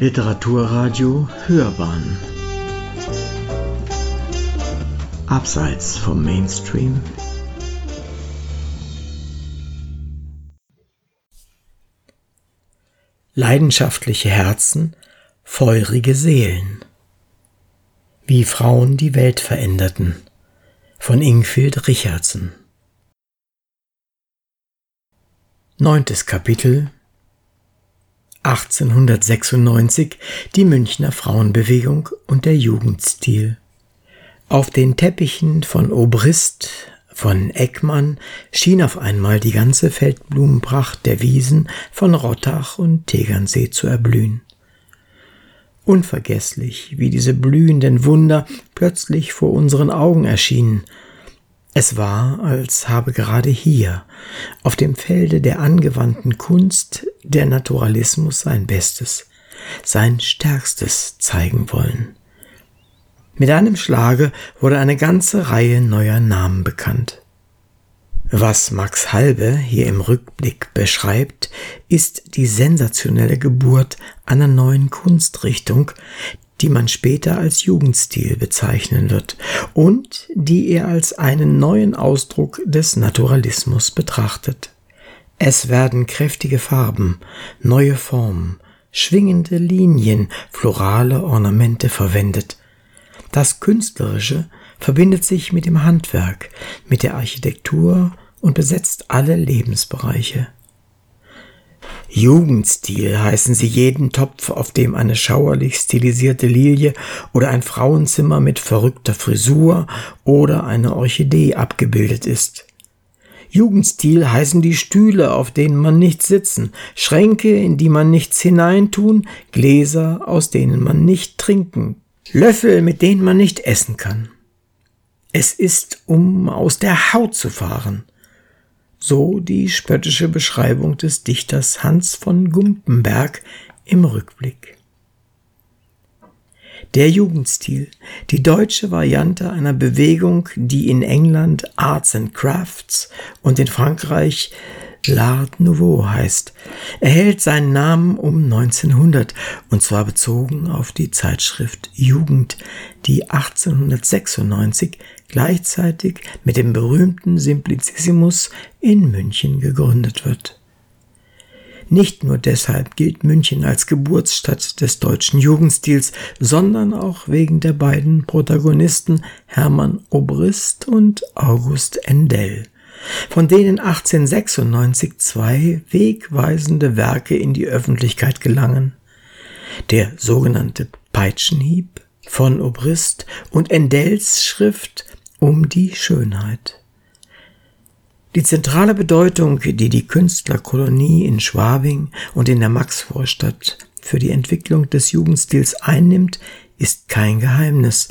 Literaturradio Hörbahn. Abseits vom Mainstream. Leidenschaftliche Herzen, feurige Seelen. Wie Frauen die Welt veränderten. Von Ingfield Richardson. Neuntes Kapitel 1896 die Münchner Frauenbewegung und der Jugendstil. Auf den Teppichen von Obrist, von Eckmann schien auf einmal die ganze Feldblumenpracht der Wiesen von Rottach und Tegernsee zu erblühen. Unvergesslich, wie diese blühenden Wunder plötzlich vor unseren Augen erschienen, es war, als habe gerade hier, auf dem Felde der angewandten Kunst, der Naturalismus sein Bestes, sein Stärkstes zeigen wollen. Mit einem Schlage wurde eine ganze Reihe neuer Namen bekannt. Was Max Halbe hier im Rückblick beschreibt, ist die sensationelle Geburt einer neuen Kunstrichtung, die man später als Jugendstil bezeichnen wird und die er als einen neuen Ausdruck des Naturalismus betrachtet. Es werden kräftige Farben, neue Formen, schwingende Linien, florale Ornamente verwendet. Das Künstlerische verbindet sich mit dem Handwerk, mit der Architektur und besetzt alle Lebensbereiche. Jugendstil heißen sie jeden Topf, auf dem eine schauerlich stilisierte Lilie oder ein Frauenzimmer mit verrückter Frisur oder eine Orchidee abgebildet ist. Jugendstil heißen die Stühle, auf denen man nicht sitzen, Schränke, in die man nichts hineintun, Gläser, aus denen man nicht trinken, Löffel, mit denen man nicht essen kann. Es ist, um aus der Haut zu fahren. So die spöttische Beschreibung des Dichters Hans von Gumpenberg im Rückblick. Der Jugendstil, die deutsche Variante einer Bewegung, die in England Arts and Crafts und in Frankreich L'Art Nouveau heißt, erhält seinen Namen um 1900 und zwar bezogen auf die Zeitschrift Jugend, die 1896 gleichzeitig mit dem berühmten Simplicissimus in München gegründet wird. Nicht nur deshalb gilt München als Geburtsstadt des deutschen Jugendstils, sondern auch wegen der beiden Protagonisten Hermann Obrist und August Endell von denen 1896 zwei wegweisende Werke in die Öffentlichkeit gelangen. Der sogenannte Peitschenhieb von Obrist und Endells Schrift um die Schönheit. Die zentrale Bedeutung, die die Künstlerkolonie in Schwabing und in der Maxvorstadt für die Entwicklung des Jugendstils einnimmt, ist kein Geheimnis.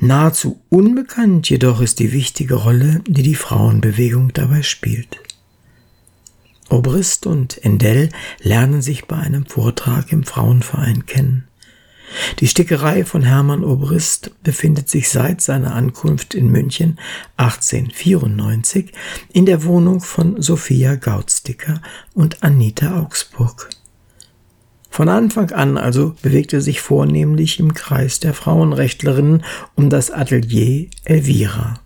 Nahezu unbekannt jedoch ist die wichtige Rolle, die die Frauenbewegung dabei spielt. Obrist und Endell lernen sich bei einem Vortrag im Frauenverein kennen. Die Stickerei von Hermann Obrist befindet sich seit seiner Ankunft in München 1894 in der Wohnung von Sophia Gautsticker und Anita Augsburg. Von Anfang an also bewegte sich vornehmlich im Kreis der Frauenrechtlerinnen um das Atelier Elvira.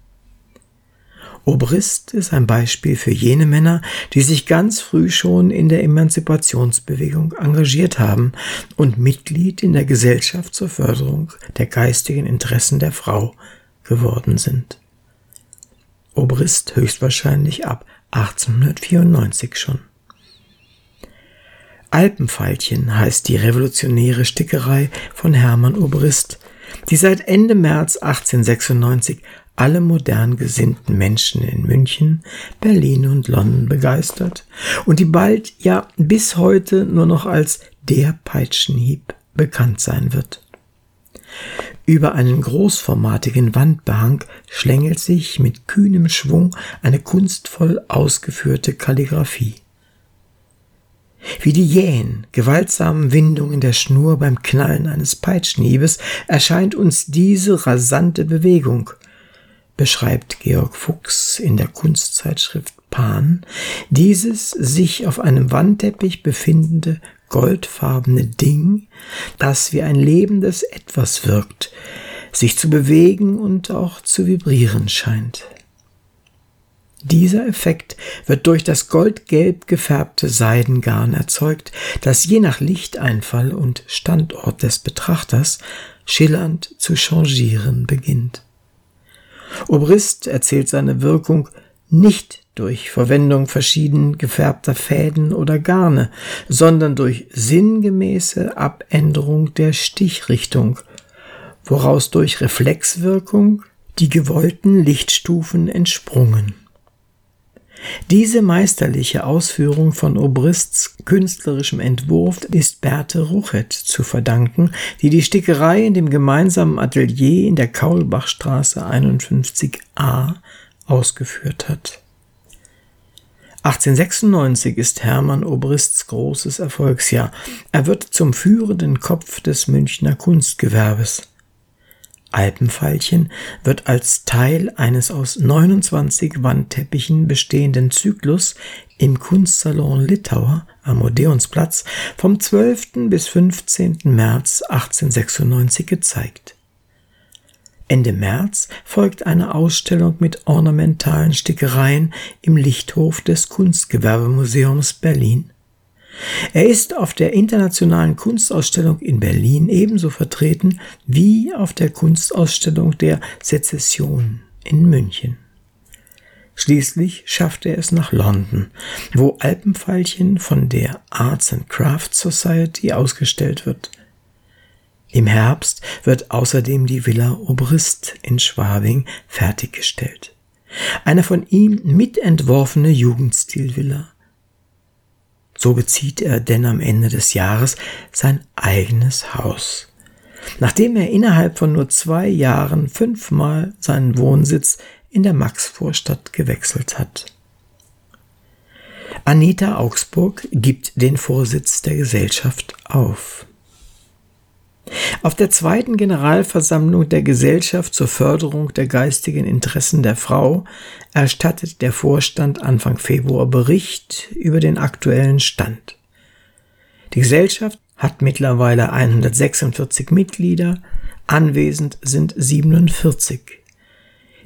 Obrist ist ein Beispiel für jene Männer, die sich ganz früh schon in der Emanzipationsbewegung engagiert haben und Mitglied in der Gesellschaft zur Förderung der geistigen Interessen der Frau geworden sind. Obrist höchstwahrscheinlich ab 1894 schon. Alpenfeilchen heißt die revolutionäre Stickerei von Hermann Obrist, die seit Ende März 1896 alle modern gesinnten Menschen in München, Berlin und London begeistert und die bald, ja bis heute nur noch als der Peitschenhieb bekannt sein wird. Über einen großformatigen Wandbehang schlängelt sich mit kühnem Schwung eine kunstvoll ausgeführte Kalligraphie. Wie die jähen, gewaltsamen Windungen der Schnur beim Knallen eines Peitschenhiebes erscheint uns diese rasante Bewegung, beschreibt Georg Fuchs in der Kunstzeitschrift Pan dieses sich auf einem Wandteppich befindende goldfarbene Ding, das wie ein lebendes Etwas wirkt, sich zu bewegen und auch zu vibrieren scheint. Dieser Effekt wird durch das goldgelb gefärbte Seidengarn erzeugt, das je nach Lichteinfall und Standort des Betrachters schillernd zu changieren beginnt. Obrist erzählt seine Wirkung nicht durch Verwendung verschieden gefärbter Fäden oder Garne, sondern durch sinngemäße Abänderung der Stichrichtung, woraus durch Reflexwirkung die gewollten Lichtstufen entsprungen. Diese meisterliche Ausführung von Obrists künstlerischem Entwurf ist Berthe Ruchet zu verdanken, die die Stickerei in dem gemeinsamen Atelier in der Kaulbachstraße 51a ausgeführt hat. 1896 ist Hermann Obrists großes Erfolgsjahr. Er wird zum führenden Kopf des Münchner Kunstgewerbes. Alpenfeilchen wird als Teil eines aus 29 Wandteppichen bestehenden Zyklus im Kunstsalon Litauer am Odeonsplatz vom 12. bis 15. März 1896 gezeigt. Ende März folgt eine Ausstellung mit ornamentalen Stickereien im Lichthof des Kunstgewerbemuseums Berlin. Er ist auf der Internationalen Kunstausstellung in Berlin ebenso vertreten wie auf der Kunstausstellung der Sezession in München. Schließlich schaffte er es nach London, wo Alpenfeilchen von der Arts and Crafts Society ausgestellt wird. Im Herbst wird außerdem die Villa Obrist in Schwabing fertiggestellt. Eine von ihm mitentworfene Jugendstilvilla so bezieht er denn am Ende des Jahres sein eigenes Haus. Nachdem er innerhalb von nur zwei Jahren fünfmal seinen Wohnsitz in der Maxvorstadt gewechselt hat. Anita Augsburg gibt den Vorsitz der Gesellschaft auf. Auf der zweiten Generalversammlung der Gesellschaft zur Förderung der geistigen Interessen der Frau erstattet der Vorstand Anfang Februar Bericht über den aktuellen Stand. Die Gesellschaft hat mittlerweile 146 Mitglieder, anwesend sind 47.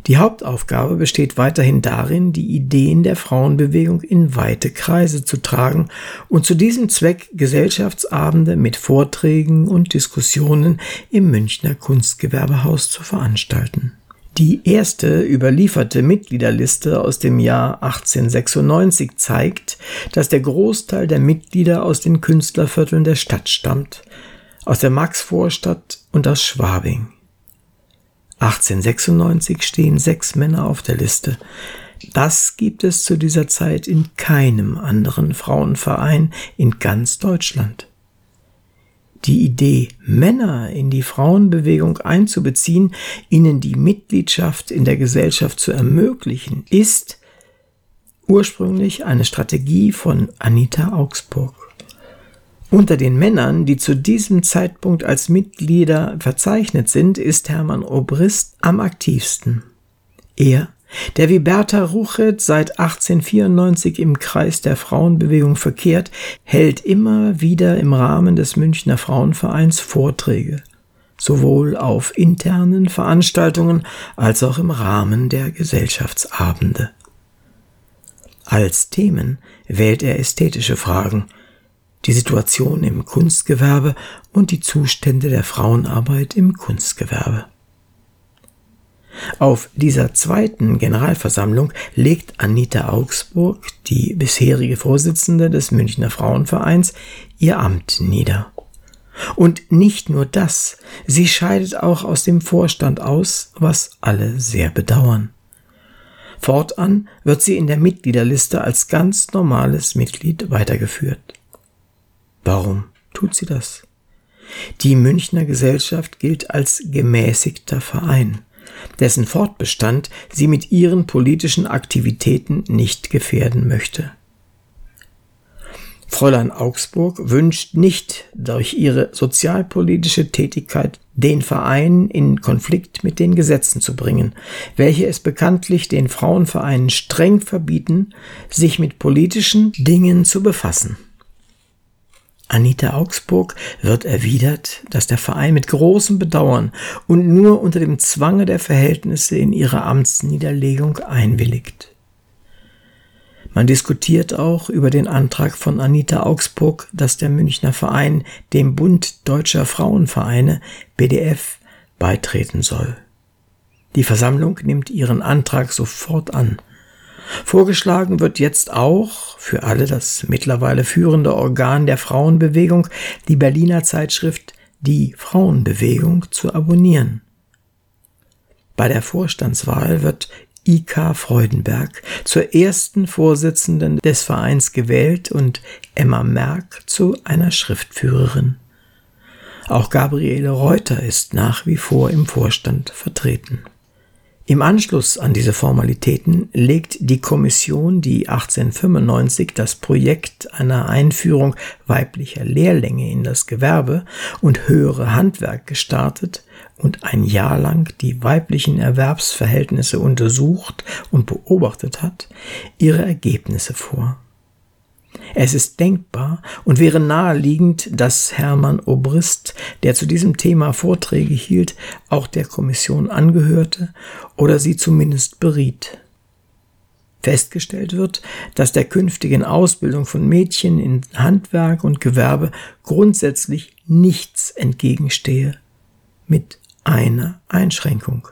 Die Hauptaufgabe besteht weiterhin darin, die Ideen der Frauenbewegung in weite Kreise zu tragen und zu diesem Zweck Gesellschaftsabende mit Vorträgen und Diskussionen im Münchner Kunstgewerbehaus zu veranstalten. Die erste überlieferte Mitgliederliste aus dem Jahr 1896 zeigt, dass der Großteil der Mitglieder aus den Künstlervierteln der Stadt stammt, aus der Maxvorstadt und aus Schwabing. 1896 stehen sechs Männer auf der Liste. Das gibt es zu dieser Zeit in keinem anderen Frauenverein in ganz Deutschland. Die Idee, Männer in die Frauenbewegung einzubeziehen, ihnen die Mitgliedschaft in der Gesellschaft zu ermöglichen, ist ursprünglich eine Strategie von Anita Augsburg. Unter den Männern, die zu diesem Zeitpunkt als Mitglieder verzeichnet sind, ist Hermann Obrist am aktivsten. Er, der wie Bertha Ruchet seit 1894 im Kreis der Frauenbewegung verkehrt, hält immer wieder im Rahmen des Münchner Frauenvereins Vorträge, sowohl auf internen Veranstaltungen als auch im Rahmen der Gesellschaftsabende. Als Themen wählt er ästhetische Fragen, die Situation im Kunstgewerbe und die Zustände der Frauenarbeit im Kunstgewerbe. Auf dieser zweiten Generalversammlung legt Anita Augsburg, die bisherige Vorsitzende des Münchner Frauenvereins, ihr Amt nieder. Und nicht nur das, sie scheidet auch aus dem Vorstand aus, was alle sehr bedauern. Fortan wird sie in der Mitgliederliste als ganz normales Mitglied weitergeführt. Warum tut sie das? Die Münchner Gesellschaft gilt als gemäßigter Verein, dessen Fortbestand sie mit ihren politischen Aktivitäten nicht gefährden möchte. Fräulein Augsburg wünscht nicht durch ihre sozialpolitische Tätigkeit den Verein in Konflikt mit den Gesetzen zu bringen, welche es bekanntlich den Frauenvereinen streng verbieten, sich mit politischen Dingen zu befassen. Anita Augsburg wird erwidert, dass der Verein mit großem Bedauern und nur unter dem Zwange der Verhältnisse in ihre Amtsniederlegung einwilligt. Man diskutiert auch über den Antrag von Anita Augsburg, dass der Münchner Verein dem Bund Deutscher Frauenvereine BDF beitreten soll. Die Versammlung nimmt ihren Antrag sofort an. Vorgeschlagen wird jetzt auch für alle das mittlerweile führende Organ der Frauenbewegung, die Berliner Zeitschrift Die Frauenbewegung zu abonnieren. Bei der Vorstandswahl wird I.K. Freudenberg zur ersten Vorsitzenden des Vereins gewählt und Emma Merck zu einer Schriftführerin. Auch Gabriele Reuter ist nach wie vor im Vorstand vertreten. Im Anschluss an diese Formalitäten legt die Kommission, die 1895 das Projekt einer Einführung weiblicher Lehrlinge in das Gewerbe und höhere Handwerk gestartet und ein Jahr lang die weiblichen Erwerbsverhältnisse untersucht und beobachtet hat, ihre Ergebnisse vor. Es ist denkbar und wäre naheliegend, dass Hermann Obrist, der zu diesem Thema Vorträge hielt, auch der Kommission angehörte oder sie zumindest beriet. Festgestellt wird, dass der künftigen Ausbildung von Mädchen in Handwerk und Gewerbe grundsätzlich nichts entgegenstehe, mit einer Einschränkung.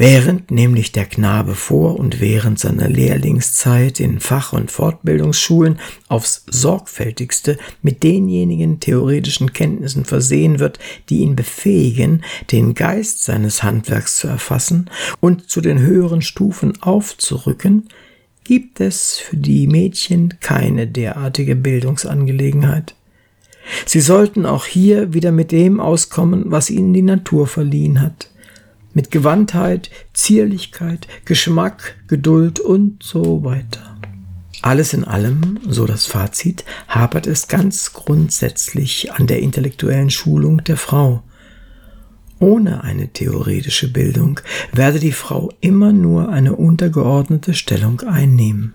Während nämlich der Knabe vor und während seiner Lehrlingszeit in Fach- und Fortbildungsschulen aufs sorgfältigste mit denjenigen theoretischen Kenntnissen versehen wird, die ihn befähigen, den Geist seines Handwerks zu erfassen und zu den höheren Stufen aufzurücken, gibt es für die Mädchen keine derartige Bildungsangelegenheit. Sie sollten auch hier wieder mit dem auskommen, was ihnen die Natur verliehen hat mit Gewandtheit, Zierlichkeit, Geschmack, Geduld und so weiter. Alles in allem, so das Fazit, hapert es ganz grundsätzlich an der intellektuellen Schulung der Frau. Ohne eine theoretische Bildung werde die Frau immer nur eine untergeordnete Stellung einnehmen.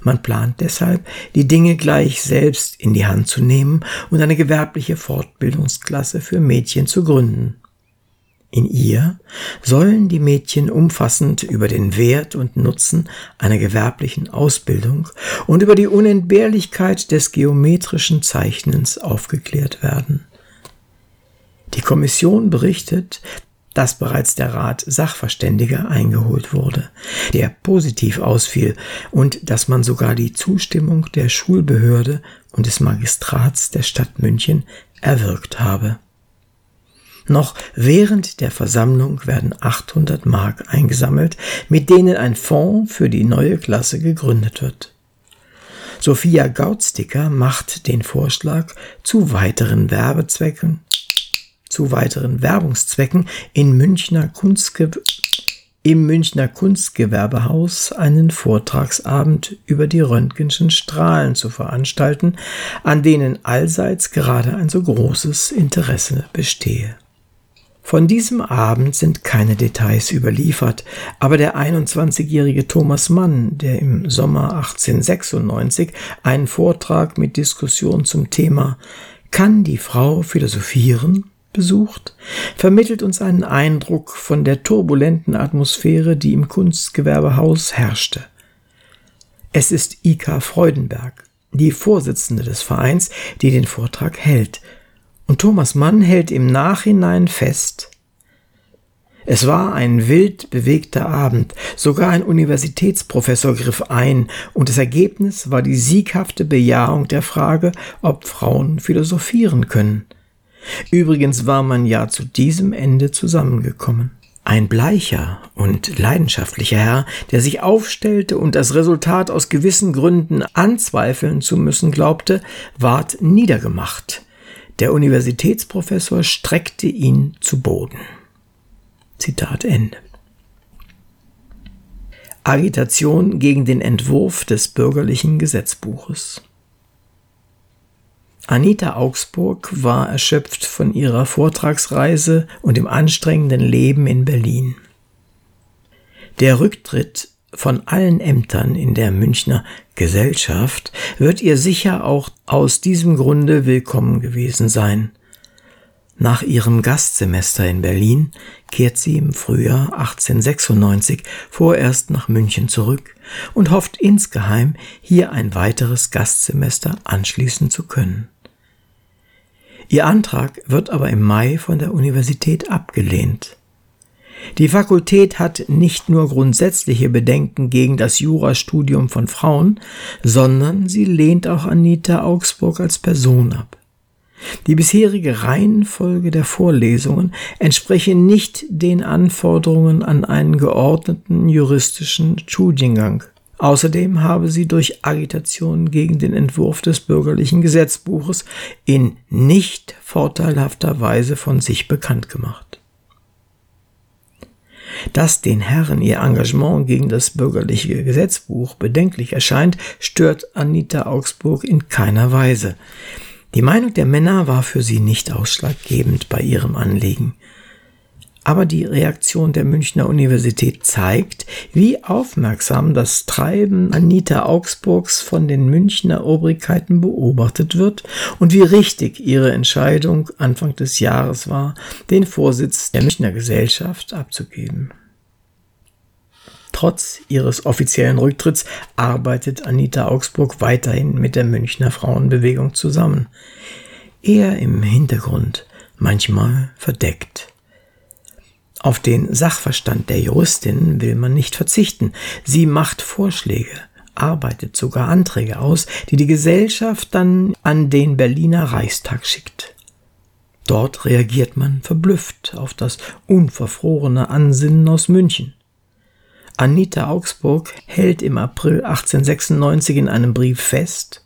Man plant deshalb, die Dinge gleich selbst in die Hand zu nehmen und eine gewerbliche Fortbildungsklasse für Mädchen zu gründen. In ihr sollen die Mädchen umfassend über den Wert und Nutzen einer gewerblichen Ausbildung und über die Unentbehrlichkeit des geometrischen Zeichnens aufgeklärt werden. Die Kommission berichtet, dass bereits der Rat Sachverständiger eingeholt wurde, der positiv ausfiel und dass man sogar die Zustimmung der Schulbehörde und des Magistrats der Stadt München erwirkt habe. Noch während der Versammlung werden 800 Mark eingesammelt, mit denen ein Fonds für die neue Klasse gegründet wird. Sophia Gautsticker macht den Vorschlag, zu weiteren Werbezwecken, zu weiteren Werbungszwecken in Münchner Kunstge im Münchner Kunstgewerbehaus einen Vortragsabend über die Röntgenschen Strahlen zu veranstalten, an denen allseits gerade ein so großes Interesse bestehe. Von diesem Abend sind keine Details überliefert, aber der 21-jährige Thomas Mann, der im Sommer 1896 einen Vortrag mit Diskussion zum Thema Kann die Frau philosophieren besucht, vermittelt uns einen Eindruck von der turbulenten Atmosphäre, die im Kunstgewerbehaus herrschte. Es ist Ika Freudenberg, die Vorsitzende des Vereins, die den Vortrag hält, und Thomas Mann hält im Nachhinein fest, es war ein wild bewegter Abend, sogar ein Universitätsprofessor griff ein, und das Ergebnis war die sieghafte Bejahung der Frage, ob Frauen philosophieren können. Übrigens war man ja zu diesem Ende zusammengekommen. Ein bleicher und leidenschaftlicher Herr, der sich aufstellte und das Resultat aus gewissen Gründen anzweifeln zu müssen glaubte, ward niedergemacht. Der Universitätsprofessor streckte ihn zu Boden. Zitat Ende. Agitation gegen den Entwurf des bürgerlichen Gesetzbuches. Anita Augsburg war erschöpft von ihrer Vortragsreise und dem anstrengenden Leben in Berlin. Der Rücktritt von allen Ämtern in der Münchner Gesellschaft wird ihr sicher auch aus diesem Grunde willkommen gewesen sein. Nach ihrem Gastsemester in Berlin kehrt sie im Frühjahr 1896 vorerst nach München zurück und hofft insgeheim, hier ein weiteres Gastsemester anschließen zu können. Ihr Antrag wird aber im Mai von der Universität abgelehnt. Die Fakultät hat nicht nur grundsätzliche Bedenken gegen das Jurastudium von Frauen, sondern sie lehnt auch Anita Augsburg als Person ab. Die bisherige Reihenfolge der Vorlesungen entspreche nicht den Anforderungen an einen geordneten juristischen Studiengang. Außerdem habe sie durch Agitation gegen den Entwurf des bürgerlichen Gesetzbuches in nicht vorteilhafter Weise von sich bekannt gemacht. Dass den Herren ihr Engagement gegen das bürgerliche Gesetzbuch bedenklich erscheint, stört Anita Augsburg in keiner Weise. Die Meinung der Männer war für sie nicht ausschlaggebend bei ihrem Anliegen. Aber die Reaktion der Münchner Universität zeigt, wie aufmerksam das Treiben Anita Augsburgs von den Münchner Obrigkeiten beobachtet wird und wie richtig ihre Entscheidung Anfang des Jahres war, den Vorsitz der Münchner Gesellschaft abzugeben. Trotz ihres offiziellen Rücktritts arbeitet Anita Augsburg weiterhin mit der Münchner Frauenbewegung zusammen. Eher im Hintergrund, manchmal verdeckt. Auf den Sachverstand der Juristin will man nicht verzichten. Sie macht Vorschläge, arbeitet sogar Anträge aus, die die Gesellschaft dann an den Berliner Reichstag schickt. Dort reagiert man verblüfft auf das unverfrorene Ansinnen aus München. Anita Augsburg hält im April 1896 in einem Brief fest,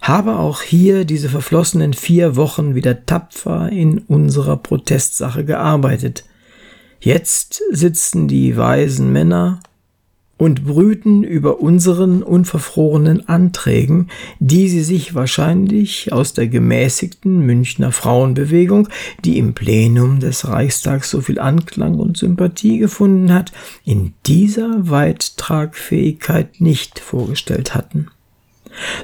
habe auch hier diese verflossenen vier Wochen wieder tapfer in unserer Protestsache gearbeitet. Jetzt sitzen die weisen Männer und brüten über unseren unverfrorenen Anträgen, die sie sich wahrscheinlich aus der gemäßigten Münchner Frauenbewegung, die im Plenum des Reichstags so viel Anklang und Sympathie gefunden hat, in dieser Weittragfähigkeit nicht vorgestellt hatten.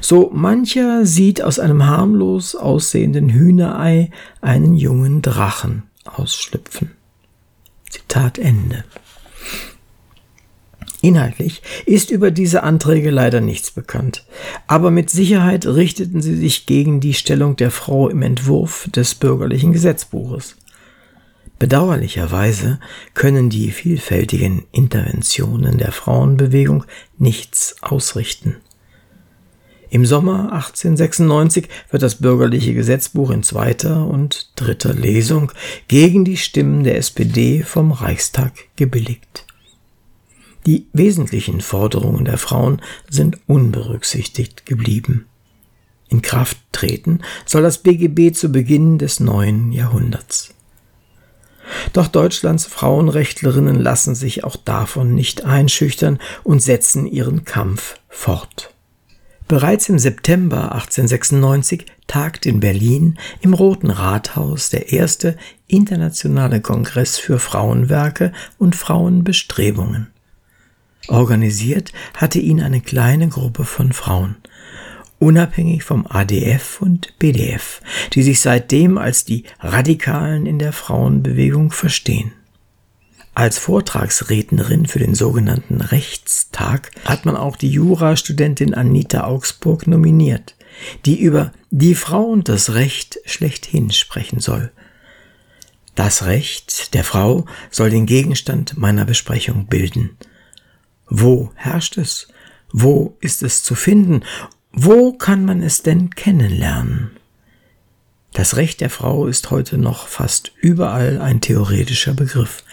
So mancher sieht aus einem harmlos aussehenden Hühnerei einen jungen Drachen ausschlüpfen. Zitat Ende. Inhaltlich ist über diese Anträge leider nichts bekannt, aber mit Sicherheit richteten sie sich gegen die Stellung der Frau im Entwurf des bürgerlichen Gesetzbuches. Bedauerlicherweise können die vielfältigen Interventionen der Frauenbewegung nichts ausrichten. Im Sommer 1896 wird das bürgerliche Gesetzbuch in zweiter und dritter Lesung gegen die Stimmen der SPD vom Reichstag gebilligt. Die wesentlichen Forderungen der Frauen sind unberücksichtigt geblieben. In Kraft treten soll das BGB zu Beginn des neuen Jahrhunderts. Doch Deutschlands Frauenrechtlerinnen lassen sich auch davon nicht einschüchtern und setzen ihren Kampf fort. Bereits im September 1896 tagt in Berlin im Roten Rathaus der erste internationale Kongress für Frauenwerke und Frauenbestrebungen. Organisiert hatte ihn eine kleine Gruppe von Frauen, unabhängig vom ADF und BDF, die sich seitdem als die Radikalen in der Frauenbewegung verstehen. Als Vortragsrednerin für den sogenannten Rechtstag hat man auch die Jurastudentin Anita Augsburg nominiert, die über die Frau und das Recht schlechthin sprechen soll. Das Recht der Frau soll den Gegenstand meiner Besprechung bilden – wo herrscht es? Wo ist es zu finden? Wo kann man es denn kennenlernen? Das Recht der Frau ist heute noch fast überall ein theoretischer Begriff.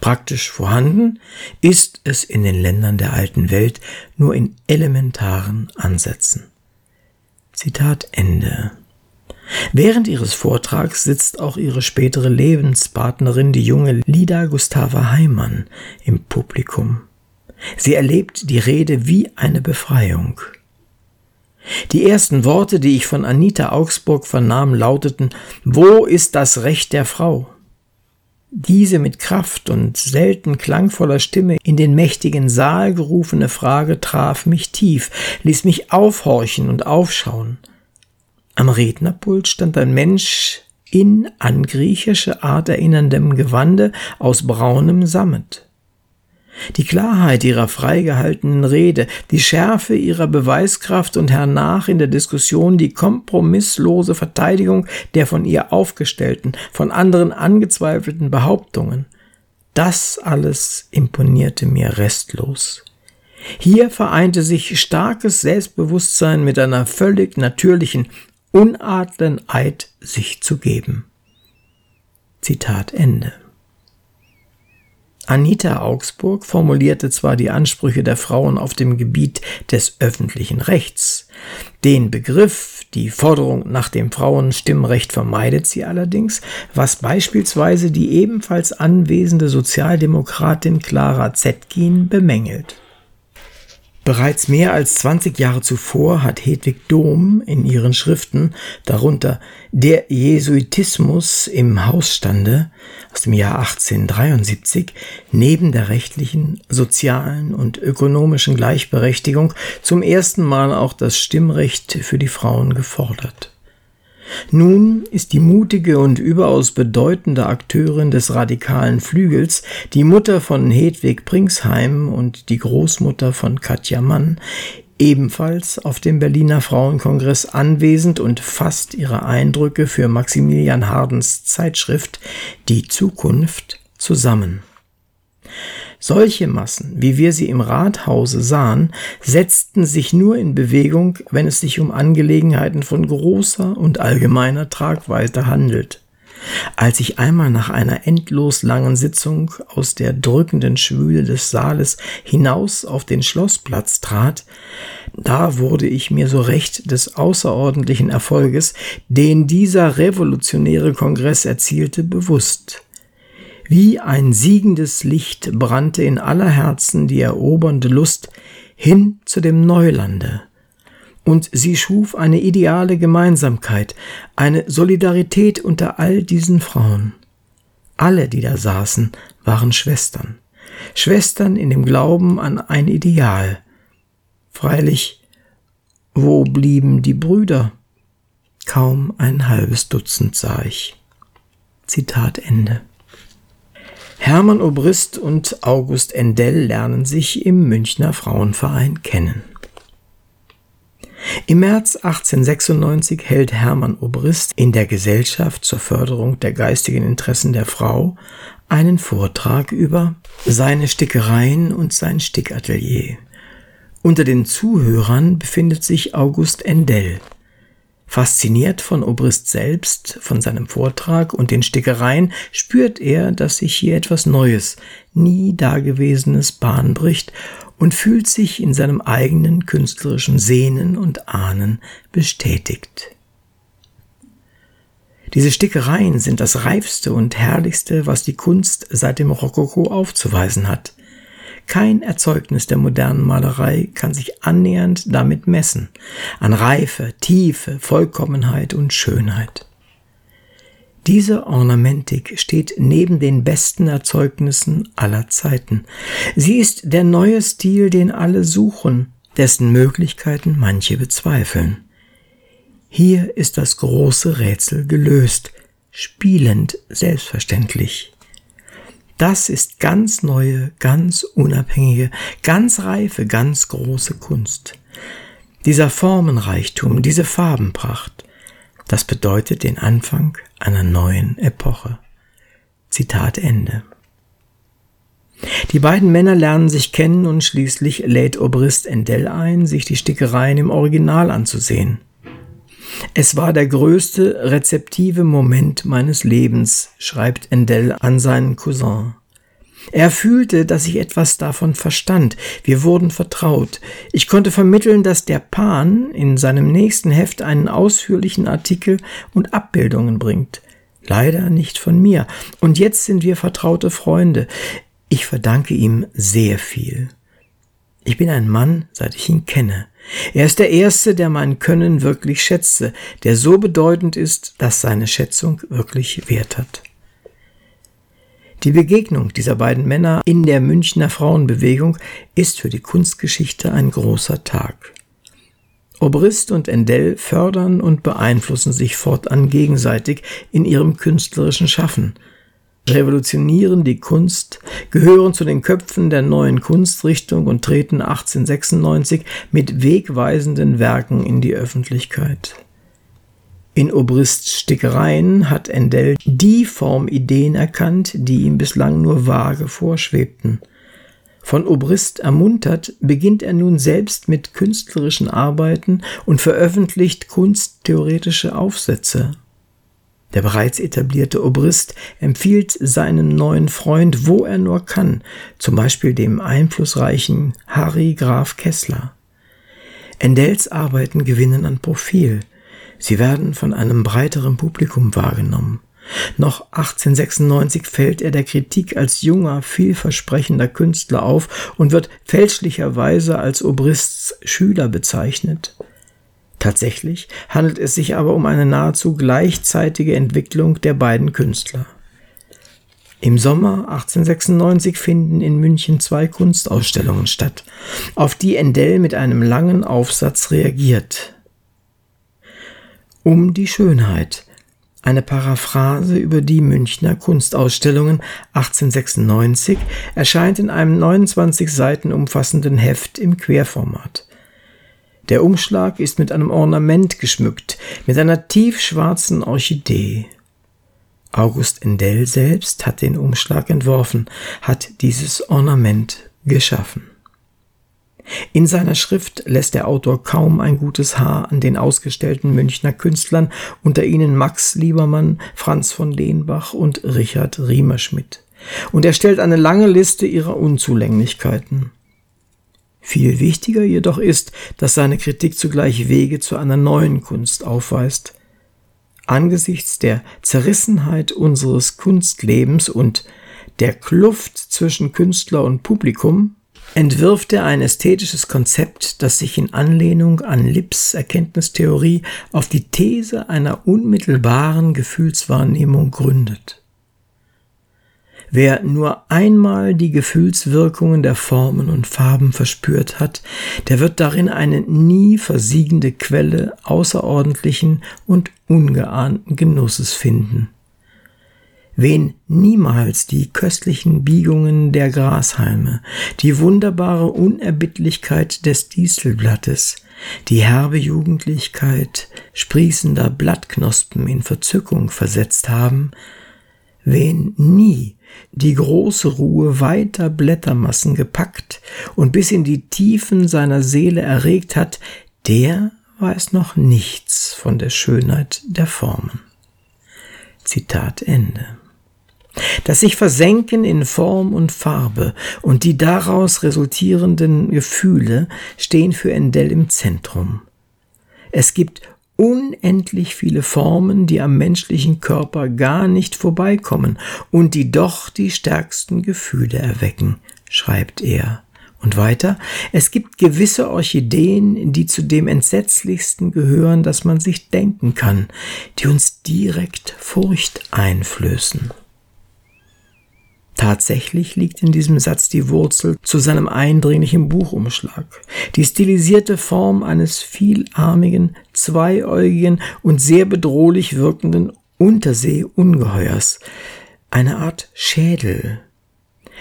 Praktisch vorhanden ist es in den Ländern der alten Welt nur in elementaren Ansätzen. Zitat Ende. Während ihres Vortrags sitzt auch ihre spätere Lebenspartnerin, die junge Lida Gustava Heimann, im Publikum. Sie erlebt die Rede wie eine Befreiung. Die ersten Worte, die ich von Anita Augsburg vernahm, lauteten Wo ist das Recht der Frau? Diese mit Kraft und selten klangvoller Stimme in den mächtigen Saal gerufene Frage traf mich tief, ließ mich aufhorchen und aufschauen. Am Rednerpult stand ein Mensch in an griechische Art erinnerndem Gewande aus braunem Sammet. Die Klarheit ihrer freigehaltenen Rede, die Schärfe ihrer Beweiskraft und hernach in der Diskussion die kompromisslose Verteidigung der von ihr aufgestellten, von anderen angezweifelten Behauptungen, das alles imponierte mir restlos. Hier vereinte sich starkes Selbstbewusstsein mit einer völlig natürlichen, unadlen Eid, sich zu geben. Zitat Ende. Anita Augsburg formulierte zwar die Ansprüche der Frauen auf dem Gebiet des öffentlichen Rechts, den Begriff, die Forderung nach dem Frauenstimmrecht vermeidet sie allerdings, was beispielsweise die ebenfalls anwesende Sozialdemokratin Clara Zetkin bemängelt. Bereits mehr als 20 Jahre zuvor hat Hedwig Dohm in ihren Schriften, darunter Der Jesuitismus im Hausstande aus dem Jahr 1873, neben der rechtlichen, sozialen und ökonomischen Gleichberechtigung zum ersten Mal auch das Stimmrecht für die Frauen gefordert. Nun ist die mutige und überaus bedeutende Akteurin des radikalen Flügels, die Mutter von Hedwig Pringsheim und die Großmutter von Katja Mann, ebenfalls auf dem Berliner Frauenkongress anwesend und fasst ihre Eindrücke für Maximilian Hardens Zeitschrift Die Zukunft zusammen. Solche Massen, wie wir sie im Rathause sahen, setzten sich nur in Bewegung, wenn es sich um Angelegenheiten von großer und allgemeiner Tragweite handelt. Als ich einmal nach einer endlos langen Sitzung aus der drückenden Schwüle des Saales hinaus auf den Schlossplatz trat, da wurde ich mir so recht des außerordentlichen Erfolges, den dieser revolutionäre Kongress erzielte, bewusst. Wie ein siegendes Licht brannte in aller Herzen die erobernde Lust hin zu dem Neulande. Und sie schuf eine ideale Gemeinsamkeit, eine Solidarität unter all diesen Frauen. Alle, die da saßen, waren Schwestern. Schwestern in dem Glauben an ein Ideal. Freilich, wo blieben die Brüder? Kaum ein halbes Dutzend sah ich. Zitat Ende. Hermann Obrist und August Endell lernen sich im Münchner Frauenverein kennen. Im März 1896 hält Hermann Obrist in der Gesellschaft zur Förderung der geistigen Interessen der Frau einen Vortrag über seine Stickereien und sein Stickatelier. Unter den Zuhörern befindet sich August Endell, Fasziniert von Obrist selbst, von seinem Vortrag und den Stickereien, spürt er, dass sich hier etwas Neues, nie Dagewesenes Bahn bricht und fühlt sich in seinem eigenen künstlerischen Sehnen und Ahnen bestätigt. Diese Stickereien sind das reifste und herrlichste, was die Kunst seit dem Rokoko aufzuweisen hat. Kein Erzeugnis der modernen Malerei kann sich annähernd damit messen, an Reife, Tiefe, Vollkommenheit und Schönheit. Diese Ornamentik steht neben den besten Erzeugnissen aller Zeiten. Sie ist der neue Stil, den alle suchen, dessen Möglichkeiten manche bezweifeln. Hier ist das große Rätsel gelöst, spielend selbstverständlich. Das ist ganz neue, ganz unabhängige, ganz reife, ganz große Kunst. Dieser Formenreichtum, diese Farbenpracht, das bedeutet den Anfang einer neuen Epoche. Zitat Ende. Die beiden Männer lernen sich kennen und schließlich lädt Obrist Endell ein, sich die Stickereien im Original anzusehen. Es war der größte rezeptive Moment meines Lebens, schreibt Endell an seinen Cousin. Er fühlte, dass ich etwas davon verstand. Wir wurden vertraut. Ich konnte vermitteln, dass der Pan in seinem nächsten Heft einen ausführlichen Artikel und Abbildungen bringt. Leider nicht von mir. Und jetzt sind wir vertraute Freunde. Ich verdanke ihm sehr viel. Ich bin ein Mann, seit ich ihn kenne. Er ist der Erste, der mein Können wirklich schätze, der so bedeutend ist, dass seine Schätzung wirklich Wert hat. Die Begegnung dieser beiden Männer in der Münchner Frauenbewegung ist für die Kunstgeschichte ein großer Tag. Obrist und Endell fördern und beeinflussen sich fortan gegenseitig in ihrem künstlerischen Schaffen, revolutionieren die Kunst, gehören zu den Köpfen der neuen Kunstrichtung und treten 1896 mit wegweisenden Werken in die Öffentlichkeit. In Obrists Stickereien hat Endell die Formideen erkannt, die ihm bislang nur vage vorschwebten. Von Obrist ermuntert, beginnt er nun selbst mit künstlerischen Arbeiten und veröffentlicht kunsttheoretische Aufsätze. Der bereits etablierte Obrist empfiehlt seinen neuen Freund, wo er nur kann, zum Beispiel dem einflussreichen Harry Graf Kessler. Endells Arbeiten gewinnen an Profil. Sie werden von einem breiteren Publikum wahrgenommen. Noch 1896 fällt er der Kritik als junger, vielversprechender Künstler auf und wird fälschlicherweise als Obrists Schüler bezeichnet. Tatsächlich handelt es sich aber um eine nahezu gleichzeitige Entwicklung der beiden Künstler. Im Sommer 1896 finden in München zwei Kunstausstellungen statt, auf die Endell mit einem langen Aufsatz reagiert. Um die Schönheit, eine Paraphrase über die Münchner Kunstausstellungen 1896 erscheint in einem 29 Seiten umfassenden Heft im Querformat. Der Umschlag ist mit einem Ornament geschmückt, mit einer tiefschwarzen Orchidee. August Endell selbst hat den Umschlag entworfen, hat dieses Ornament geschaffen. In seiner Schrift lässt der Autor kaum ein gutes Haar an den ausgestellten Münchner Künstlern, unter ihnen Max Liebermann, Franz von Lehnbach und Richard Riemerschmidt. Und er stellt eine lange Liste ihrer Unzulänglichkeiten. Viel wichtiger jedoch ist, dass seine Kritik zugleich Wege zu einer neuen Kunst aufweist. Angesichts der Zerrissenheit unseres Kunstlebens und der Kluft zwischen Künstler und Publikum entwirft er ein ästhetisches Konzept, das sich in Anlehnung an Lipps Erkenntnistheorie auf die These einer unmittelbaren Gefühlswahrnehmung gründet. Wer nur einmal die Gefühlswirkungen der Formen und Farben verspürt hat, der wird darin eine nie versiegende Quelle außerordentlichen und ungeahnten Genusses finden. Wen niemals die köstlichen Biegungen der Grashalme, die wunderbare Unerbittlichkeit des Distelblattes, die herbe Jugendlichkeit sprießender Blattknospen in Verzückung versetzt haben, wen nie die große Ruhe weiter Blättermassen gepackt und bis in die Tiefen seiner Seele erregt hat, der weiß noch nichts von der Schönheit der Formen. Zitat Ende. Das sich versenken in Form und Farbe und die daraus resultierenden Gefühle stehen für Endell im Zentrum. Es gibt unendlich viele Formen, die am menschlichen Körper gar nicht vorbeikommen und die doch die stärksten Gefühle erwecken, schreibt er. Und weiter, es gibt gewisse Orchideen, die zu dem entsetzlichsten gehören, das man sich denken kann, die uns direkt Furcht einflößen. Tatsächlich liegt in diesem Satz die Wurzel zu seinem eindringlichen Buchumschlag. Die stilisierte Form eines vielarmigen, zweiäugigen und sehr bedrohlich wirkenden Unterseeungeheuers. Eine Art Schädel.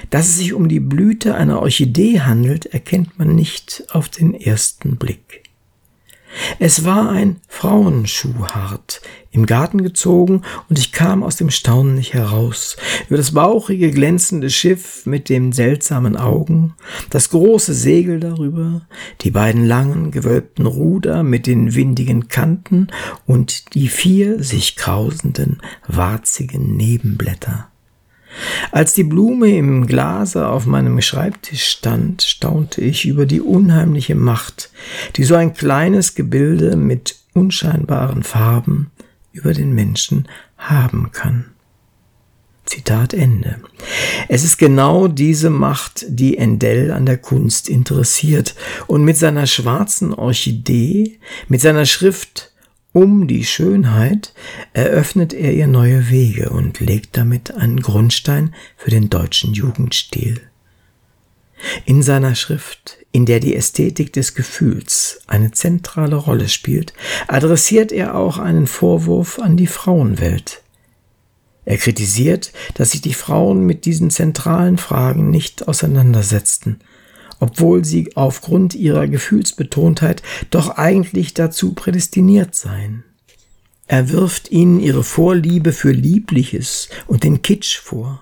Dass es sich um die Blüte einer Orchidee handelt, erkennt man nicht auf den ersten Blick. Es war ein Frauenschuhhart, im Garten gezogen, und ich kam aus dem Staunen nicht heraus. Über das bauchige, glänzende Schiff mit den seltsamen Augen, das große Segel darüber, die beiden langen, gewölbten Ruder mit den windigen Kanten und die vier sich krausenden, warzigen Nebenblätter. Als die Blume im Glase auf meinem Schreibtisch stand, staunte ich über die unheimliche Macht, die so ein kleines Gebilde mit unscheinbaren Farben über den Menschen haben kann. Zitat Ende. Es ist genau diese Macht, die Endell an der Kunst interessiert und mit seiner schwarzen Orchidee, mit seiner Schrift um die Schönheit eröffnet er ihr neue Wege und legt damit einen Grundstein für den deutschen Jugendstil. In seiner Schrift, in der die Ästhetik des Gefühls eine zentrale Rolle spielt, adressiert er auch einen Vorwurf an die Frauenwelt. Er kritisiert, dass sich die Frauen mit diesen zentralen Fragen nicht auseinandersetzten, obwohl sie aufgrund ihrer Gefühlsbetontheit doch eigentlich dazu prädestiniert seien. Er wirft ihnen ihre Vorliebe für Liebliches und den Kitsch vor.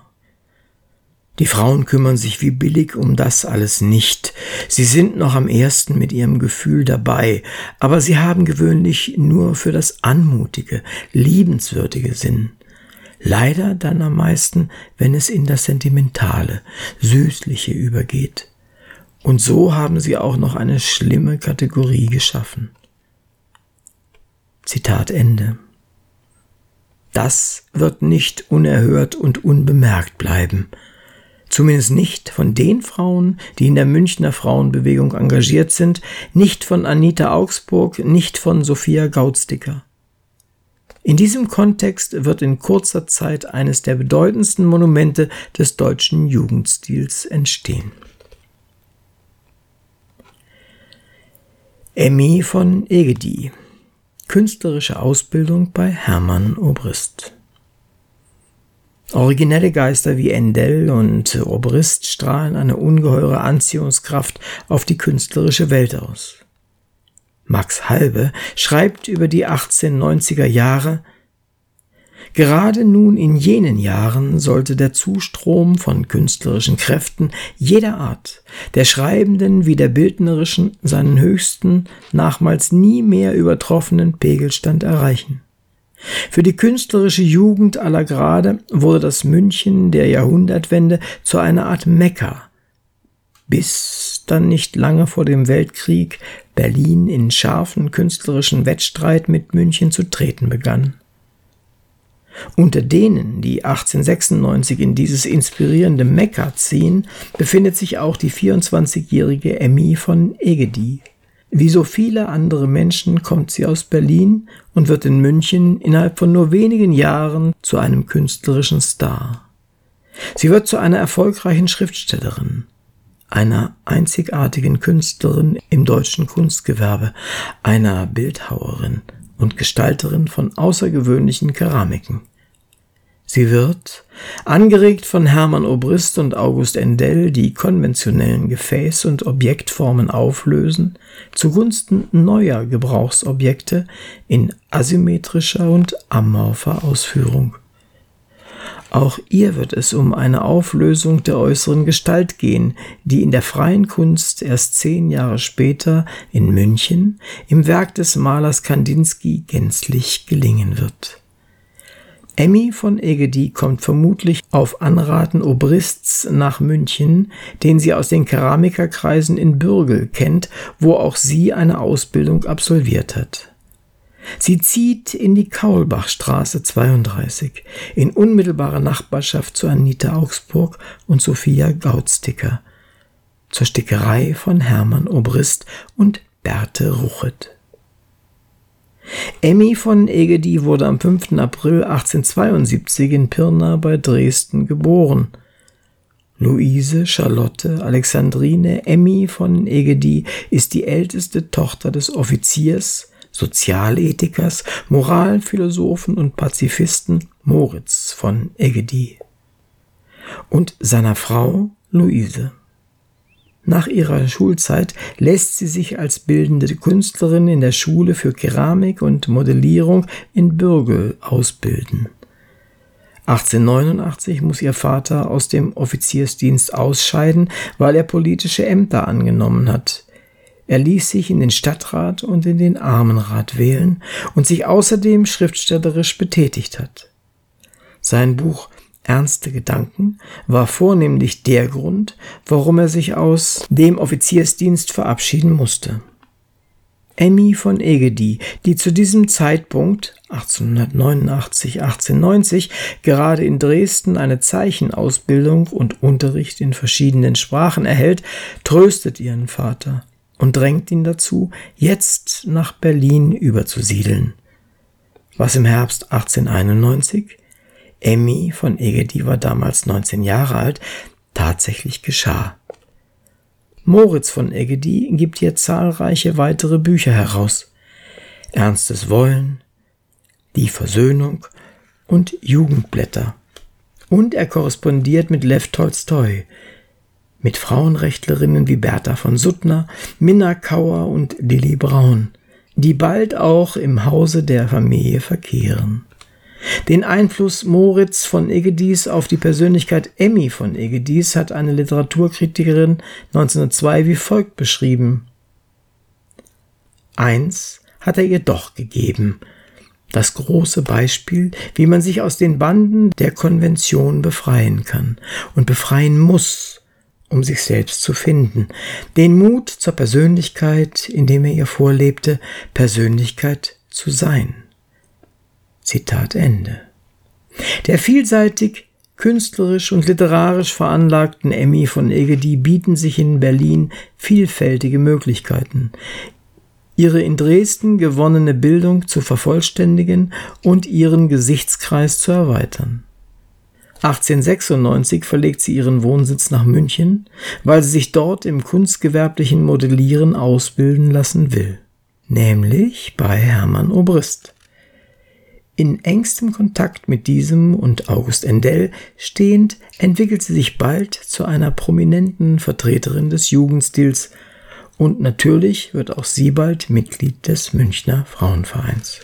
Die Frauen kümmern sich wie billig um das alles nicht. Sie sind noch am ersten mit ihrem Gefühl dabei, aber sie haben gewöhnlich nur für das Anmutige, Liebenswürdige Sinn. Leider dann am meisten, wenn es in das Sentimentale, Süßliche übergeht. Und so haben sie auch noch eine schlimme Kategorie geschaffen. Zitat Ende. Das wird nicht unerhört und unbemerkt bleiben. Zumindest nicht von den Frauen, die in der Münchner Frauenbewegung engagiert sind, nicht von Anita Augsburg, nicht von Sophia Gauzdicker. In diesem Kontext wird in kurzer Zeit eines der bedeutendsten Monumente des deutschen Jugendstils entstehen. Emmy von Egedi Künstlerische Ausbildung bei Hermann Obrist Originelle Geister wie Endell und Obrist strahlen eine ungeheure Anziehungskraft auf die künstlerische Welt aus. Max Halbe schreibt über die 1890er Jahre, Gerade nun in jenen Jahren sollte der Zustrom von künstlerischen Kräften jeder Art, der schreibenden wie der bildnerischen, seinen höchsten, nachmals nie mehr übertroffenen Pegelstand erreichen. Für die künstlerische Jugend aller Grade wurde das München der Jahrhundertwende zu einer Art Mekka, bis dann nicht lange vor dem Weltkrieg Berlin in scharfen künstlerischen Wettstreit mit München zu treten begann. Unter denen, die 1896 in dieses inspirierende Mekka ziehen, befindet sich auch die 24-jährige Emmy von Egedi. Wie so viele andere Menschen kommt sie aus Berlin und wird in München innerhalb von nur wenigen Jahren zu einem künstlerischen Star. Sie wird zu einer erfolgreichen Schriftstellerin einer einzigartigen Künstlerin im deutschen Kunstgewerbe, einer Bildhauerin und Gestalterin von außergewöhnlichen Keramiken. Sie wird, angeregt von Hermann Obrist und August Endell, die konventionellen Gefäß- und Objektformen auflösen, zugunsten neuer Gebrauchsobjekte in asymmetrischer und amorpher Ausführung. Auch ihr wird es um eine Auflösung der äußeren Gestalt gehen, die in der freien Kunst erst zehn Jahre später in München im Werk des Malers Kandinsky gänzlich gelingen wird. Emmy von Egedi kommt vermutlich auf Anraten Obrists nach München, den sie aus den Keramikerkreisen in Bürgel kennt, wo auch sie eine Ausbildung absolviert hat. Sie zieht in die Kaulbachstraße 32, in unmittelbarer Nachbarschaft zu Anita Augsburg und Sophia Gauzdicker, zur Stickerei von Hermann Obrist und Berthe Ruchet. Emmy von Egedi wurde am 5. April 1872 in Pirna bei Dresden geboren. Luise Charlotte Alexandrine Emmy von Egedi ist die älteste Tochter des Offiziers Sozialethikers, Moralphilosophen und Pazifisten Moritz von Egedi und seiner Frau Luise. Nach ihrer Schulzeit lässt sie sich als bildende Künstlerin in der Schule für Keramik und Modellierung in Bürgel ausbilden. 1889 muss ihr Vater aus dem Offiziersdienst ausscheiden, weil er politische Ämter angenommen hat. Er ließ sich in den Stadtrat und in den Armenrat wählen und sich außerdem schriftstellerisch betätigt hat. Sein Buch Ernste Gedanken war vornehmlich der Grund, warum er sich aus dem Offiziersdienst verabschieden musste. Emmy von Egedi, die zu diesem Zeitpunkt 1889, 1890 gerade in Dresden eine Zeichenausbildung und Unterricht in verschiedenen Sprachen erhält, tröstet ihren Vater und drängt ihn dazu, jetzt nach Berlin überzusiedeln. Was im Herbst 1891, Emmy von Egedi war damals 19 Jahre alt, tatsächlich geschah. Moritz von Eggedi gibt hier zahlreiche weitere Bücher heraus. Ernstes Wollen, Die Versöhnung und Jugendblätter. Und er korrespondiert mit Lev Tolstoi, mit Frauenrechtlerinnen wie Bertha von Suttner, Minna Kauer und Lilly Braun, die bald auch im Hause der Familie verkehren. Den Einfluss Moritz von Egedis auf die Persönlichkeit Emmy von Egedis hat eine Literaturkritikerin 1902 wie folgt beschrieben. Eins hat er ihr doch gegeben, das große Beispiel, wie man sich aus den Banden der Konvention befreien kann und befreien muss, um sich selbst zu finden, den Mut zur Persönlichkeit, indem er ihr vorlebte, Persönlichkeit zu sein. Zitat Ende. Der vielseitig künstlerisch und literarisch veranlagten Emmy von Egedi bieten sich in Berlin vielfältige Möglichkeiten, ihre in Dresden gewonnene Bildung zu vervollständigen und ihren Gesichtskreis zu erweitern. 1896 verlegt sie ihren Wohnsitz nach München, weil sie sich dort im kunstgewerblichen Modellieren ausbilden lassen will, nämlich bei Hermann Obrist. In engstem Kontakt mit diesem und August Endell stehend, entwickelt sie sich bald zu einer prominenten Vertreterin des Jugendstils und natürlich wird auch sie bald Mitglied des Münchner Frauenvereins.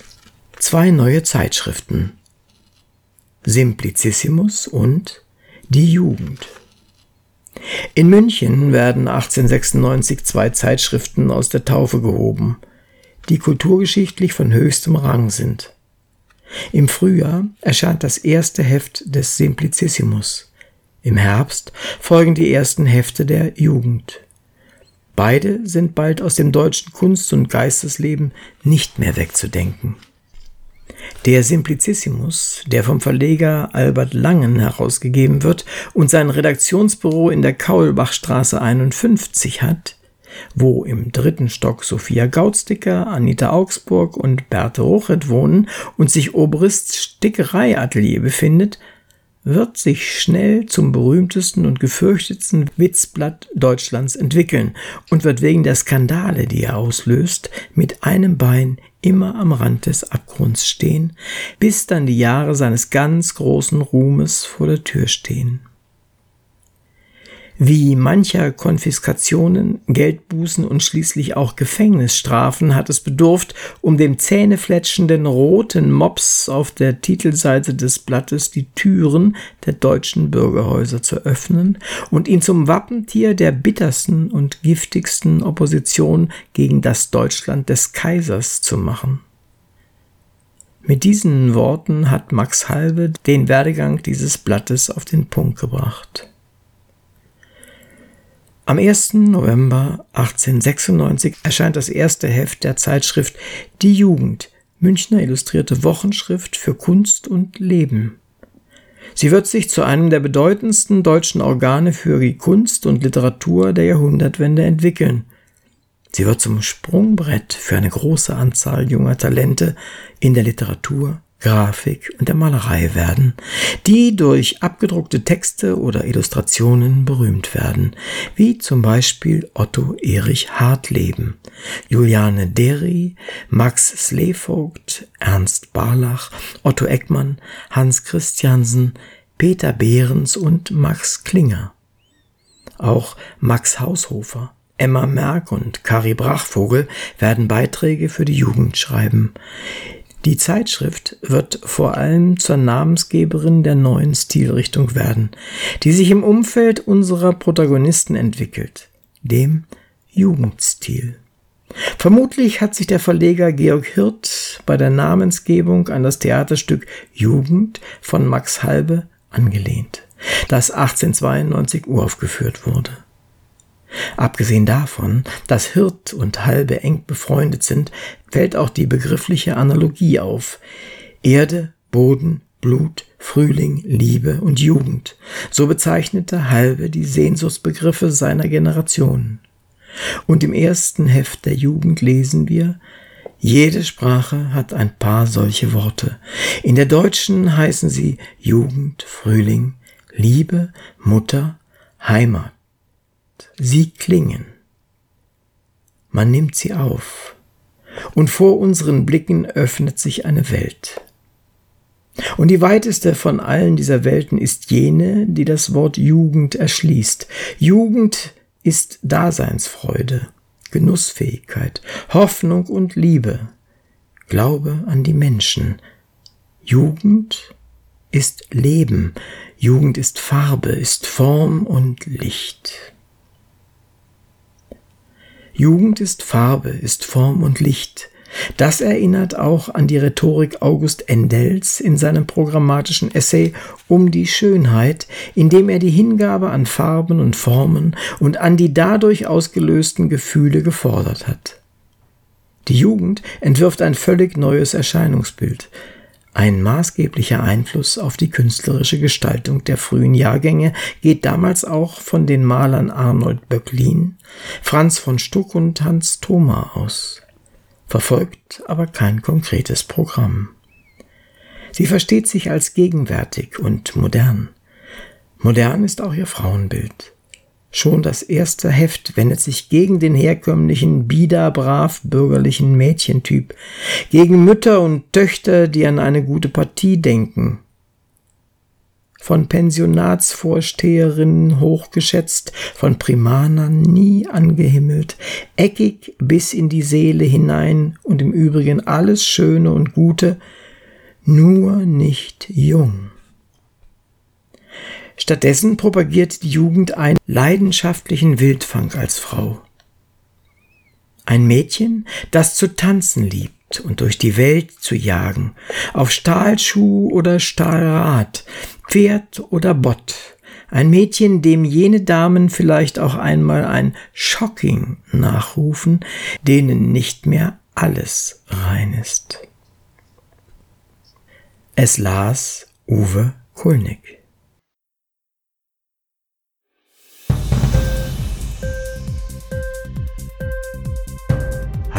Zwei neue Zeitschriften Simplicissimus und Die Jugend. In München werden 1896 zwei Zeitschriften aus der Taufe gehoben, die kulturgeschichtlich von höchstem Rang sind. Im Frühjahr erscheint das erste Heft des Simplicissimus. Im Herbst folgen die ersten Hefte der Jugend. Beide sind bald aus dem deutschen Kunst- und Geistesleben nicht mehr wegzudenken. Der Simplicissimus, der vom Verleger Albert Langen herausgegeben wird und sein Redaktionsbüro in der Kaulbachstraße 51 hat, wo im dritten Stock Sophia Gautsticker, Anita Augsburg und Berthe Ruchet wohnen und sich Obrists Stickereiatelier befindet, wird sich schnell zum berühmtesten und gefürchtetsten Witzblatt Deutschlands entwickeln und wird wegen der Skandale, die er auslöst, mit einem Bein immer am Rand des Abgrunds stehen, bis dann die Jahre seines ganz großen Ruhmes vor der Tür stehen. Wie mancher Konfiskationen, Geldbußen und schließlich auch Gefängnisstrafen hat es bedurft, um dem zähnefletschenden roten Mops auf der Titelseite des Blattes die Türen der deutschen Bürgerhäuser zu öffnen und ihn zum Wappentier der bittersten und giftigsten Opposition gegen das Deutschland des Kaisers zu machen. Mit diesen Worten hat Max Halbe den Werdegang dieses Blattes auf den Punkt gebracht. Am 1. November 1896 erscheint das erste Heft der Zeitschrift Die Jugend, Münchner illustrierte Wochenschrift für Kunst und Leben. Sie wird sich zu einem der bedeutendsten deutschen Organe für die Kunst und Literatur der Jahrhundertwende entwickeln. Sie wird zum Sprungbrett für eine große Anzahl junger Talente in der Literatur, Grafik und der Malerei werden, die durch abgedruckte Texte oder Illustrationen berühmt werden, wie zum Beispiel Otto Erich Hartleben, Juliane Derry, Max Slevogt, Ernst Barlach, Otto Eckmann, Hans Christiansen, Peter Behrens und Max Klinger. Auch Max Haushofer, Emma Merck und Kari Brachvogel werden Beiträge für die Jugend schreiben. Die Zeitschrift wird vor allem zur Namensgeberin der neuen Stilrichtung werden, die sich im Umfeld unserer Protagonisten entwickelt, dem Jugendstil. Vermutlich hat sich der Verleger Georg Hirt bei der Namensgebung an das Theaterstück Jugend von Max Halbe angelehnt, das 1892 uraufgeführt wurde. Abgesehen davon, dass Hirt und Halbe eng befreundet sind, fällt auch die begriffliche Analogie auf. Erde, Boden, Blut, Frühling, Liebe und Jugend. So bezeichnete Halbe die Sehnsuchtsbegriffe seiner Generation. Und im ersten Heft der Jugend lesen wir, jede Sprache hat ein paar solche Worte. In der deutschen heißen sie Jugend, Frühling, Liebe, Mutter, Heimat. Sie klingen. Man nimmt sie auf. Und vor unseren Blicken öffnet sich eine Welt. Und die weiteste von allen dieser Welten ist jene, die das Wort Jugend erschließt. Jugend ist Daseinsfreude, Genussfähigkeit, Hoffnung und Liebe, Glaube an die Menschen. Jugend ist Leben, Jugend ist Farbe, ist Form und Licht. Jugend ist Farbe, ist Form und Licht. Das erinnert auch an die Rhetorik August Endels in seinem programmatischen Essay Um die Schönheit, in dem er die Hingabe an Farben und Formen und an die dadurch ausgelösten Gefühle gefordert hat. Die Jugend entwirft ein völlig neues Erscheinungsbild, ein maßgeblicher Einfluss auf die künstlerische Gestaltung der frühen Jahrgänge geht damals auch von den Malern Arnold Böcklin, Franz von Stuck und Hans Thoma aus verfolgt aber kein konkretes Programm. Sie versteht sich als gegenwärtig und modern. Modern ist auch ihr Frauenbild. Schon das erste Heft wendet sich gegen den herkömmlichen biederbrav bürgerlichen Mädchentyp, gegen Mütter und Töchter, die an eine gute Partie denken, von Pensionatsvorsteherinnen hochgeschätzt, von Primanern nie angehimmelt, eckig bis in die Seele hinein und im Übrigen alles Schöne und Gute, nur nicht jung. Stattdessen propagiert die Jugend einen leidenschaftlichen Wildfang als Frau. Ein Mädchen, das zu tanzen liebt, und durch die Welt zu jagen, auf Stahlschuh oder Stahlrad, Pferd oder Bott, ein Mädchen, dem jene Damen vielleicht auch einmal ein Shocking nachrufen, denen nicht mehr alles rein ist. Es las Uwe Kulnig.